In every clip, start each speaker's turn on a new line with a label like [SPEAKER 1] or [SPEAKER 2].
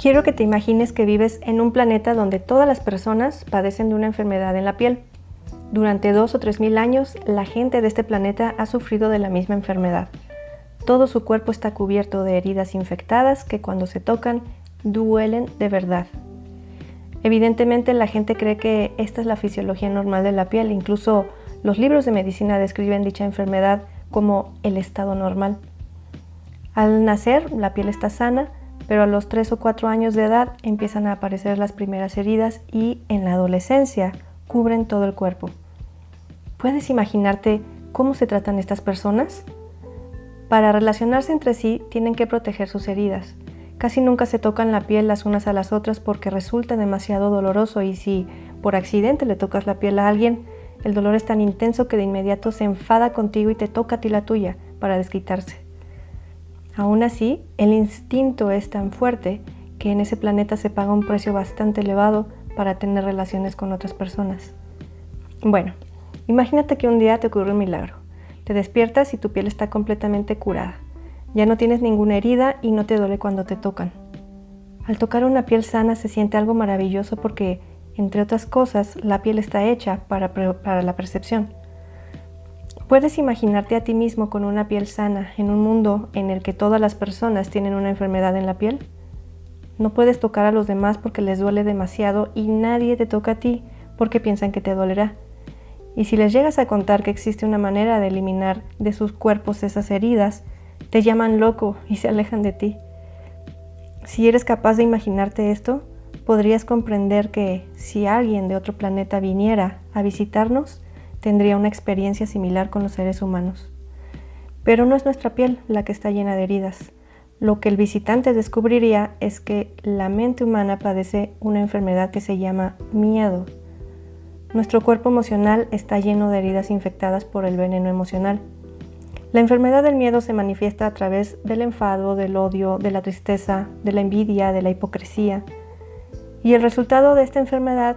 [SPEAKER 1] Quiero que te imagines que vives en un planeta donde todas las personas padecen de una enfermedad en la piel. Durante dos o tres mil años, la gente de este planeta ha sufrido de la misma enfermedad. Todo su cuerpo está cubierto de heridas infectadas que cuando se tocan duelen de verdad. Evidentemente la gente cree que esta es la fisiología normal de la piel, incluso los libros de medicina describen dicha enfermedad como el estado normal. Al nacer la piel está sana, pero a los 3 o 4 años de edad empiezan a aparecer las primeras heridas y en la adolescencia cubren todo el cuerpo. ¿Puedes imaginarte cómo se tratan estas personas? Para relacionarse entre sí tienen que proteger sus heridas. Casi nunca se tocan la piel las unas a las otras porque resulta demasiado doloroso y si por accidente le tocas la piel a alguien, el dolor es tan intenso que de inmediato se enfada contigo y te toca a ti la tuya para desquitarse. Aún así, el instinto es tan fuerte que en ese planeta se paga un precio bastante elevado para tener relaciones con otras personas. Bueno, imagínate que un día te ocurre un milagro. Te despiertas y tu piel está completamente curada. Ya no tienes ninguna herida y no te duele cuando te tocan. Al tocar una piel sana se siente algo maravilloso porque, entre otras cosas, la piel está hecha para, para la percepción. ¿Puedes imaginarte a ti mismo con una piel sana en un mundo en el que todas las personas tienen una enfermedad en la piel? No puedes tocar a los demás porque les duele demasiado y nadie te toca a ti porque piensan que te dolerá. Y si les llegas a contar que existe una manera de eliminar de sus cuerpos esas heridas, te llaman loco y se alejan de ti. Si eres capaz de imaginarte esto, podrías comprender que si alguien de otro planeta viniera a visitarnos, tendría una experiencia similar con los seres humanos. Pero no es nuestra piel la que está llena de heridas. Lo que el visitante descubriría es que la mente humana padece una enfermedad que se llama miedo. Nuestro cuerpo emocional está lleno de heridas infectadas por el veneno emocional. La enfermedad del miedo se manifiesta a través del enfado, del odio, de la tristeza, de la envidia, de la hipocresía. Y el resultado de esta enfermedad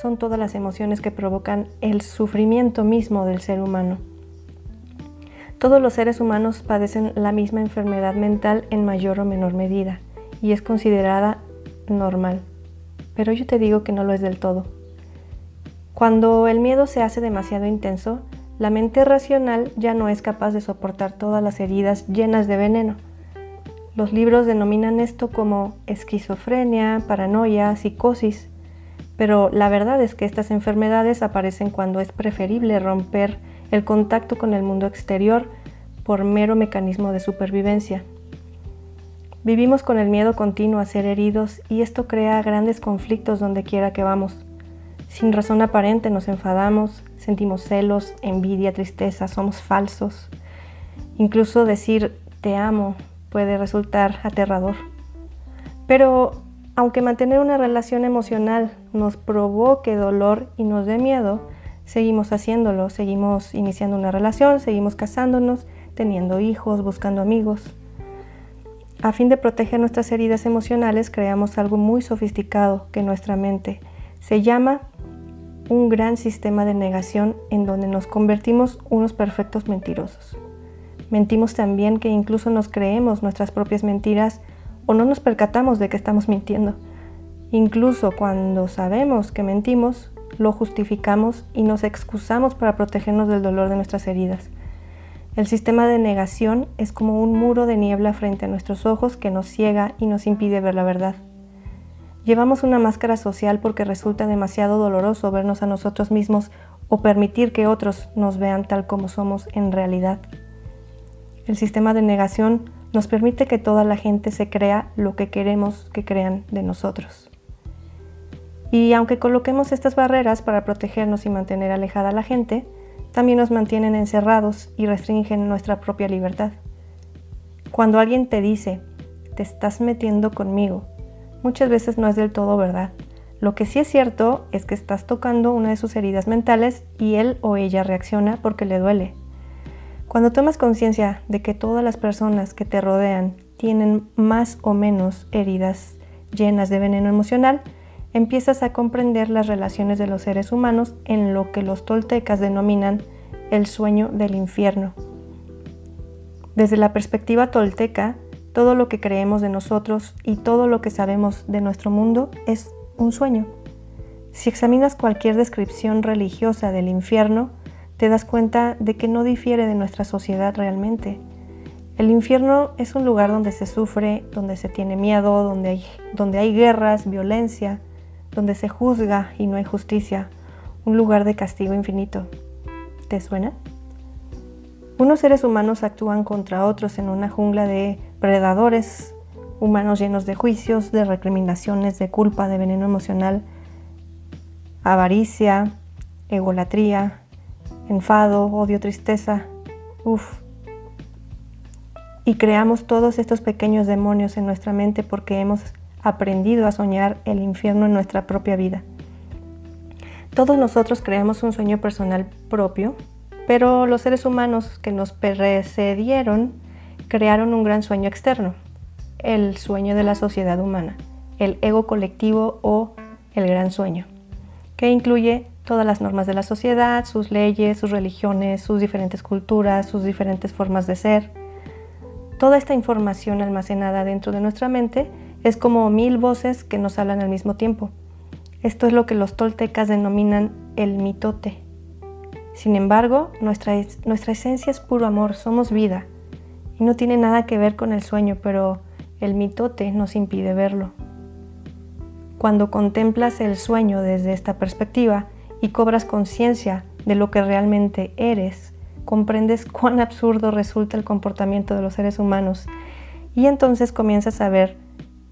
[SPEAKER 1] son todas las emociones que provocan el sufrimiento mismo del ser humano. Todos los seres humanos padecen la misma enfermedad mental en mayor o menor medida y es considerada normal, pero yo te digo que no lo es del todo. Cuando el miedo se hace demasiado intenso, la mente racional ya no es capaz de soportar todas las heridas llenas de veneno. Los libros denominan esto como esquizofrenia, paranoia, psicosis, pero la verdad es que estas enfermedades aparecen cuando es preferible romper el contacto con el mundo exterior por mero mecanismo de supervivencia. Vivimos con el miedo continuo a ser heridos y esto crea grandes conflictos donde quiera que vamos. Sin razón aparente nos enfadamos, sentimos celos, envidia, tristeza, somos falsos. Incluso decir te amo puede resultar aterrador. Pero aunque mantener una relación emocional nos provoque dolor y nos dé miedo, seguimos haciéndolo, seguimos iniciando una relación, seguimos casándonos, teniendo hijos, buscando amigos. A fin de proteger nuestras heridas emocionales, creamos algo muy sofisticado que nuestra mente se llama un gran sistema de negación en donde nos convertimos unos perfectos mentirosos. Mentimos también que incluso nos creemos nuestras propias mentiras o no nos percatamos de que estamos mintiendo. Incluso cuando sabemos que mentimos, lo justificamos y nos excusamos para protegernos del dolor de nuestras heridas. El sistema de negación es como un muro de niebla frente a nuestros ojos que nos ciega y nos impide ver la verdad. Llevamos una máscara social porque resulta demasiado doloroso vernos a nosotros mismos o permitir que otros nos vean tal como somos en realidad. El sistema de negación nos permite que toda la gente se crea lo que queremos que crean de nosotros. Y aunque coloquemos estas barreras para protegernos y mantener alejada a la gente, también nos mantienen encerrados y restringen nuestra propia libertad. Cuando alguien te dice, te estás metiendo conmigo, muchas veces no es del todo verdad. Lo que sí es cierto es que estás tocando una de sus heridas mentales y él o ella reacciona porque le duele, cuando tomas conciencia de que todas las personas que te rodean tienen más o menos heridas llenas de veneno emocional, empiezas a comprender las relaciones de los seres humanos en lo que los toltecas denominan el sueño del infierno. Desde la perspectiva tolteca, todo lo que creemos de nosotros y todo lo que sabemos de nuestro mundo es un sueño. Si examinas cualquier descripción religiosa del infierno, te das cuenta de que no difiere de nuestra sociedad realmente. El infierno es un lugar donde se sufre, donde se tiene miedo, donde hay, donde hay guerras, violencia, donde se juzga y no hay justicia, un lugar de castigo infinito. ¿Te suena? Unos seres humanos actúan contra otros en una jungla de predadores, humanos llenos de juicios, de recriminaciones, de culpa, de veneno emocional, avaricia, egolatría, enfado, odio, tristeza. Uf. Y creamos todos estos pequeños demonios en nuestra mente porque hemos aprendido a soñar el infierno en nuestra propia vida. Todos nosotros creamos un sueño personal propio, pero los seres humanos que nos precedieron crearon un gran sueño externo, el sueño de la sociedad humana, el ego colectivo o el gran sueño, que incluye todas las normas de la sociedad, sus leyes, sus religiones, sus diferentes culturas, sus diferentes formas de ser. Toda esta información almacenada dentro de nuestra mente es como mil voces que nos hablan al mismo tiempo. Esto es lo que los toltecas denominan el mitote. Sin embargo, nuestra, esencia es puro amor, somos vida. Y no tiene nada que ver con el sueño, pero el mitote nos impide verlo. Cuando contemplas el sueño desde esta perspectiva y cobras conciencia de lo que realmente eres, comprendes cuán absurdo resulta el comportamiento de los seres humanos y entonces comienzas a ver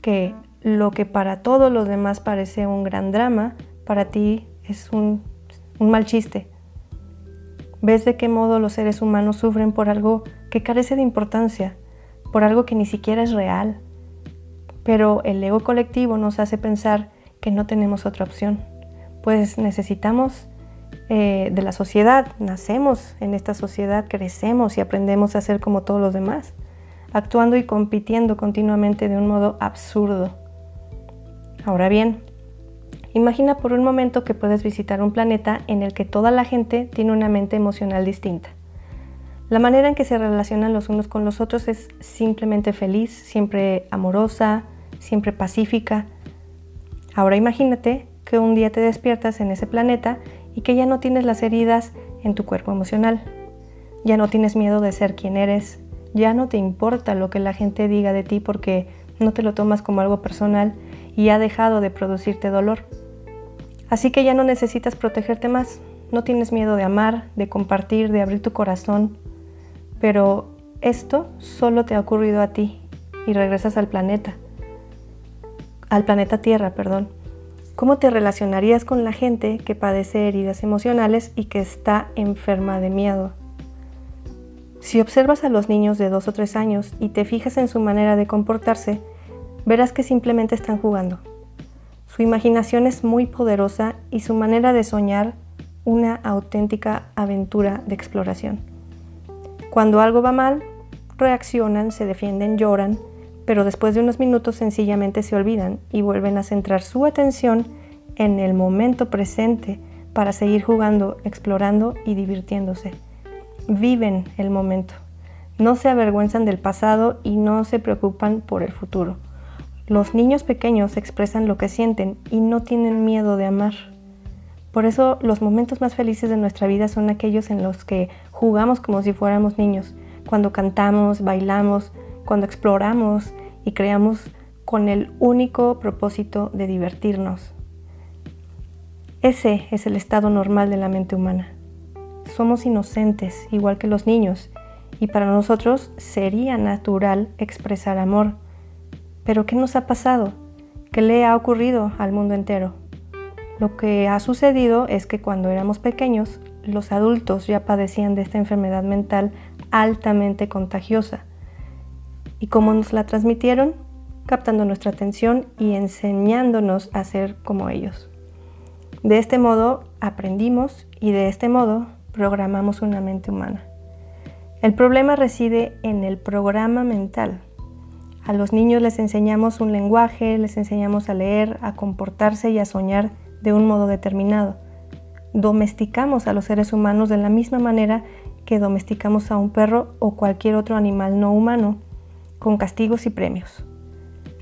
[SPEAKER 1] que lo que para todos los demás parece un gran drama, para ti es un, mal chiste. Ves de qué modo los seres humanos sufren por algo que carece de importancia, por algo que ni siquiera es real. Pero el ego colectivo nos hace pensar que no tenemos otra opción, pues necesitamos eh, de la sociedad, nacemos en esta sociedad, crecemos y aprendemos a ser como todos los demás actuando y compitiendo continuamente de un modo absurdo. Ahora bien, imagina por un momento que puedes visitar un planeta en el que toda la gente tiene una mente emocional distinta. La manera en que se relacionan los unos con los otros es simplemente feliz, siempre amorosa, siempre pacífica. Ahora imagínate que un día te despiertas en ese planeta y que ya no tienes las heridas en tu cuerpo emocional. Ya no tienes miedo de ser quien eres, ya no te importa lo que la gente diga de ti porque no te lo tomas como algo personal y ha dejado de producirte dolor. Así que ya no necesitas protegerte más, no tienes miedo de amar, de compartir, de abrir tu corazón, pero esto solo te ha ocurrido a ti y regresas al planeta, al planeta Tierra, perdón. ¿Cómo te relacionarías con la gente que padece heridas emocionales y que está enferma de miedo? Si observas a los niños de 2 o 3 años y te fijas en su manera de comportarse, verás que simplemente están jugando. Su imaginación es muy poderosa y su manera de soñar una auténtica aventura de exploración. Cuando algo va mal, reaccionan, se defienden, lloran, pero después de unos minutos sencillamente se olvidan y vuelven a centrar su atención en el momento presente para seguir jugando, explorando y divirtiéndose viven el momento. No se avergüenzan del pasado y no se preocupan por el futuro. Los niños pequeños expresan lo que sienten y no tienen miedo de amar. Por eso los momentos más felices de nuestra vida son aquellos en los que jugamos como si fuéramos niños, cuando cantamos, bailamos, cuando exploramos y creamos con el único propósito de divertirnos. Ese es el estado normal de la mente humana somos inocentes, igual que los niños, y para nosotros sería natural expresar amor. Pero ¿qué nos ha pasado? ¿Qué le ha ocurrido al mundo entero? Lo que ha sucedido es que cuando éramos pequeños, los adultos ya padecían de esta enfermedad mental altamente contagiosa. ¿Y cómo nos la transmitieron? Captando nuestra atención y enseñándonos a ser como ellos. De este modo aprendimos y de este modo programamos una mente humana. El problema reside en el programa mental. A los niños les enseñamos un lenguaje, les enseñamos a leer, a comportarse y a soñar de un modo determinado. Domesticamos a los seres humanos de la misma manera que domesticamos a un perro o cualquier otro animal no humano, con castigos y premios.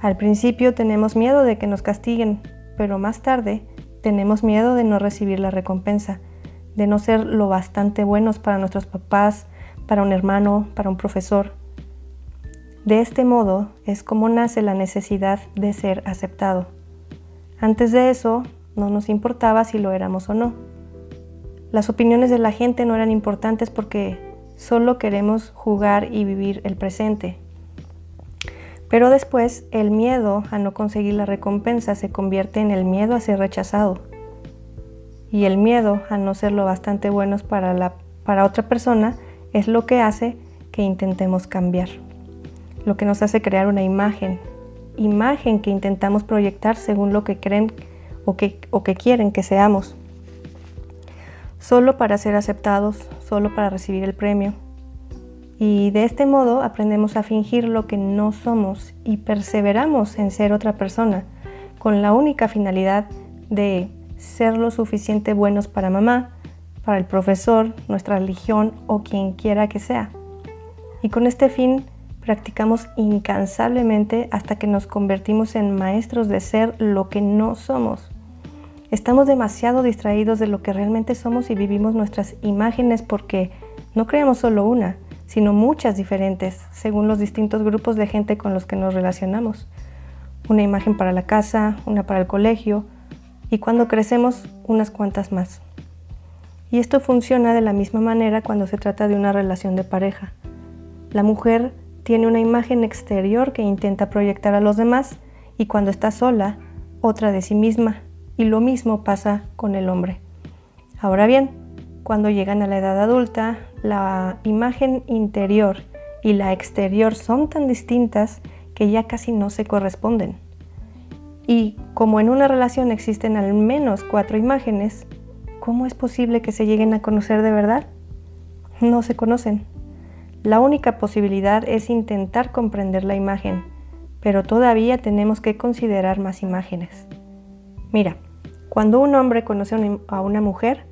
[SPEAKER 1] Al principio tenemos miedo de que nos castiguen, pero más tarde tenemos miedo de no recibir la recompensa, de no ser lo bastante buenos para nuestros papás, para un hermano, para un profesor. De este modo es como nace la necesidad de ser aceptado. Antes de eso, no nos importaba si lo éramos o no. Las opiniones de la gente no eran importantes porque solo queremos jugar y vivir el presente. Pero después el miedo a no conseguir la recompensa se convierte en el miedo a ser rechazado. Y el miedo a no ser lo bastante buenos para, la, para otra persona es lo que hace que intentemos cambiar. Lo que nos hace crear una imagen. Imagen que intentamos proyectar según lo que creen o que, o que quieren que seamos. Solo para ser aceptados, solo para recibir el premio, y de este modo aprendemos a fingir lo que no somos y perseveramos en ser otra persona, con la única finalidad de ser lo suficiente buenos para mamá, para el profesor, nuestra religión o quien quiera que sea. Y con este fin practicamos incansablemente hasta que nos convertimos en maestros de ser lo que no somos. Estamos demasiado distraídos de lo que realmente somos y vivimos nuestras imágenes porque no creamos solo una, sino muchas diferentes según los distintos grupos de gente con los que nos relacionamos. Una imagen para la casa, una para el colegio y cuando crecemos unas cuantas más. Y esto funciona de la misma manera cuando se trata de una relación de pareja. La mujer tiene una imagen exterior que intenta proyectar a los demás y cuando está sola, otra de sí misma. Y lo mismo pasa con el hombre. Ahora bien, cuando llegan a la edad adulta, la imagen interior y la exterior son tan distintas que ya casi no se corresponden. Y como en una relación existen al menos cuatro imágenes, ¿cómo es posible que se lleguen a conocer de verdad? No se conocen. La única posibilidad es intentar comprender la imagen, pero todavía tenemos que considerar más imágenes. Mira, cuando un hombre conoce a una mujer,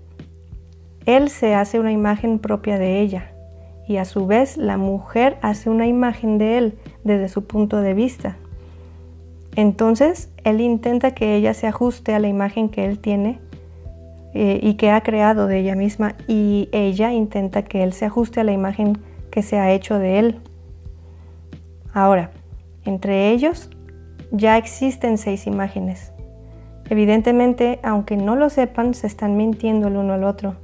[SPEAKER 1] él se hace una imagen propia de ella y a su vez la mujer hace una imagen de él desde su punto de vista. Entonces él intenta que ella se ajuste a la imagen que él tiene eh, y que ha creado de ella misma y ella intenta que él se ajuste a la imagen que se ha hecho de él. Ahora, entre ellos ya existen seis imágenes. Evidentemente, aunque no lo sepan, se están mintiendo el uno al otro.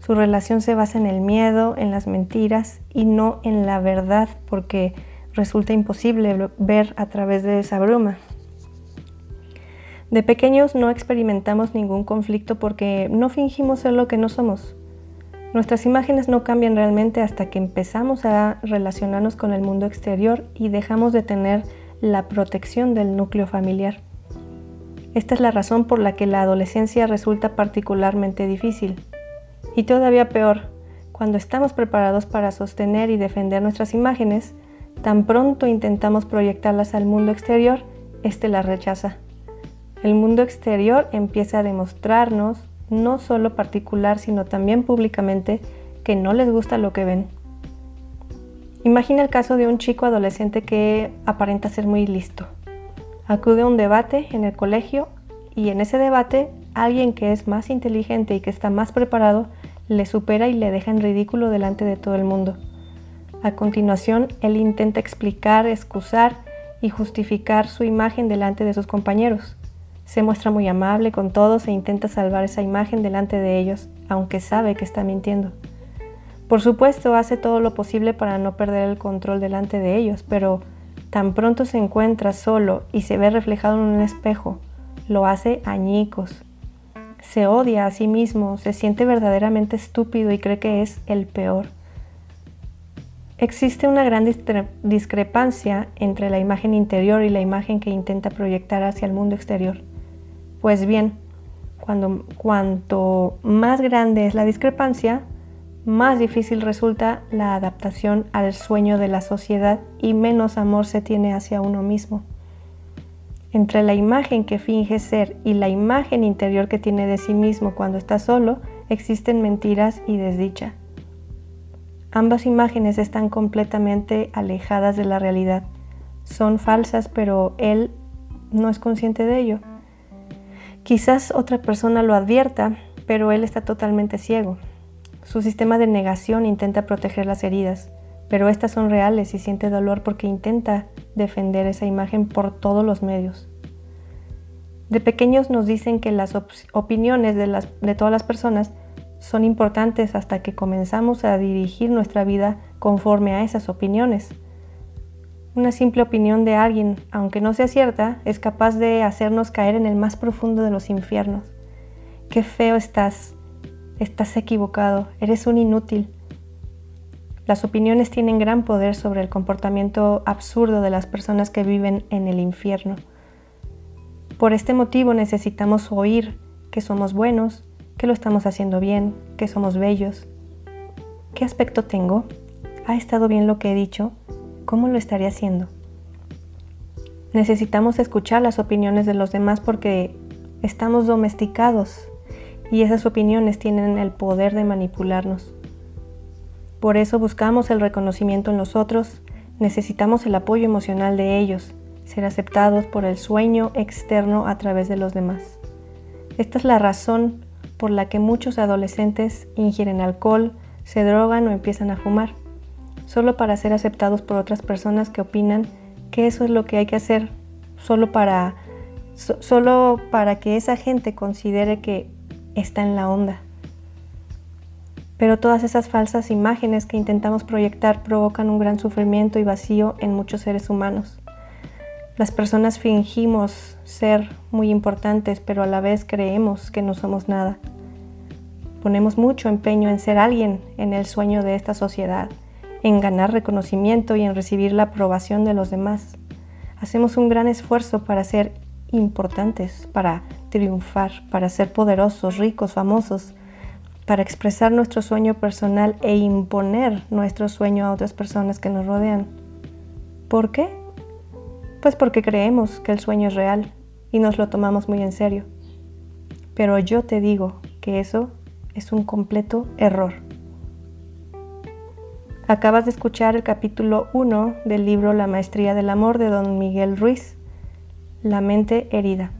[SPEAKER 1] Su relación se basa en el miedo, en las mentiras y no en la verdad porque resulta imposible ver a través de esa bruma. De pequeños no experimentamos ningún conflicto porque no fingimos ser lo que no somos. Nuestras imágenes no cambian realmente hasta que empezamos a relacionarnos con el mundo exterior y dejamos de tener la protección del núcleo familiar. Esta es la razón por la que la adolescencia resulta particularmente difícil. Y todavía peor, cuando estamos preparados para sostener y defender nuestras imágenes, tan pronto intentamos proyectarlas al mundo exterior, éste las rechaza. El mundo exterior empieza a demostrarnos, no solo particular, sino también públicamente, que no les gusta lo que ven. Imagina el caso de un chico adolescente que aparenta ser muy listo. Acude a un debate en el colegio y en ese debate alguien que es más inteligente y que está más preparado le supera y le deja en ridículo delante de todo el mundo. A continuación, él intenta explicar, excusar y justificar su imagen delante de sus compañeros. Se muestra muy amable con todos e intenta salvar esa imagen delante de ellos, aunque sabe que está mintiendo. Por supuesto, hace todo lo posible para no perder el control delante de ellos, pero tan pronto se encuentra solo y se ve reflejado en un espejo, lo hace añicos se odia a sí mismo, se siente verdaderamente estúpido y cree que es el peor. Existe una gran discrepancia entre la imagen interior y la imagen que intenta proyectar hacia el mundo exterior. Pues bien, cuando, cuanto más grande es la discrepancia, más difícil resulta la adaptación al sueño de la sociedad y menos amor se tiene hacia uno mismo. Entre la imagen que finge ser y la imagen interior que tiene de sí mismo cuando está solo, existen mentiras y desdicha. Ambas imágenes están completamente alejadas de la realidad. Son falsas, pero él no es consciente de ello. Quizás otra persona lo advierta, pero él está totalmente ciego. Su sistema de negación intenta proteger las heridas, pero estas son reales y siente dolor porque intenta defender esa imagen por todos los medios. De pequeños nos dicen que las opiniones de, las, de todas las personas son importantes hasta que comenzamos a dirigir nuestra vida conforme a esas opiniones. Una simple opinión de alguien, aunque no sea cierta, es capaz de hacernos caer en el más profundo de los infiernos. Qué feo estás, estás equivocado, eres un inútil. Las opiniones tienen gran poder sobre el comportamiento absurdo de las personas que viven en el infierno. Por este motivo necesitamos oír que somos buenos, que lo estamos haciendo bien, que somos bellos. ¿Qué aspecto tengo? ¿Ha estado bien lo que he dicho? ¿Cómo lo estaré haciendo? Necesitamos escuchar las opiniones de los demás porque estamos domesticados y esas opiniones tienen el poder de manipularnos. Por eso buscamos el reconocimiento en los otros, necesitamos el apoyo emocional de ellos, ser aceptados por el sueño externo a través de los demás. Esta es la razón por la que muchos adolescentes ingieren alcohol, se drogan o empiezan a fumar, solo para ser aceptados por otras personas que opinan que eso es lo que hay que hacer, solo para, solo para que esa gente considere que está en la onda. Pero todas esas falsas imágenes que intentamos proyectar provocan un gran sufrimiento y vacío en muchos seres humanos. Las personas fingimos ser muy importantes, pero a la vez creemos que no somos nada. Ponemos mucho empeño en ser alguien en el sueño de esta sociedad, en ganar reconocimiento y en recibir la aprobación de los demás. Hacemos un gran esfuerzo para ser importantes, para triunfar, para ser poderosos, ricos, famosos, para expresar nuestro sueño personal e imponer nuestro sueño a otras personas que nos rodean. ¿Por qué? Pues porque creemos que el sueño es real y nos lo tomamos muy en serio. Pero yo te digo que eso es un completo error. Acabas de escuchar el capítulo 1 del libro La Maestría del Amor de don Miguel Ruiz, La mente herida.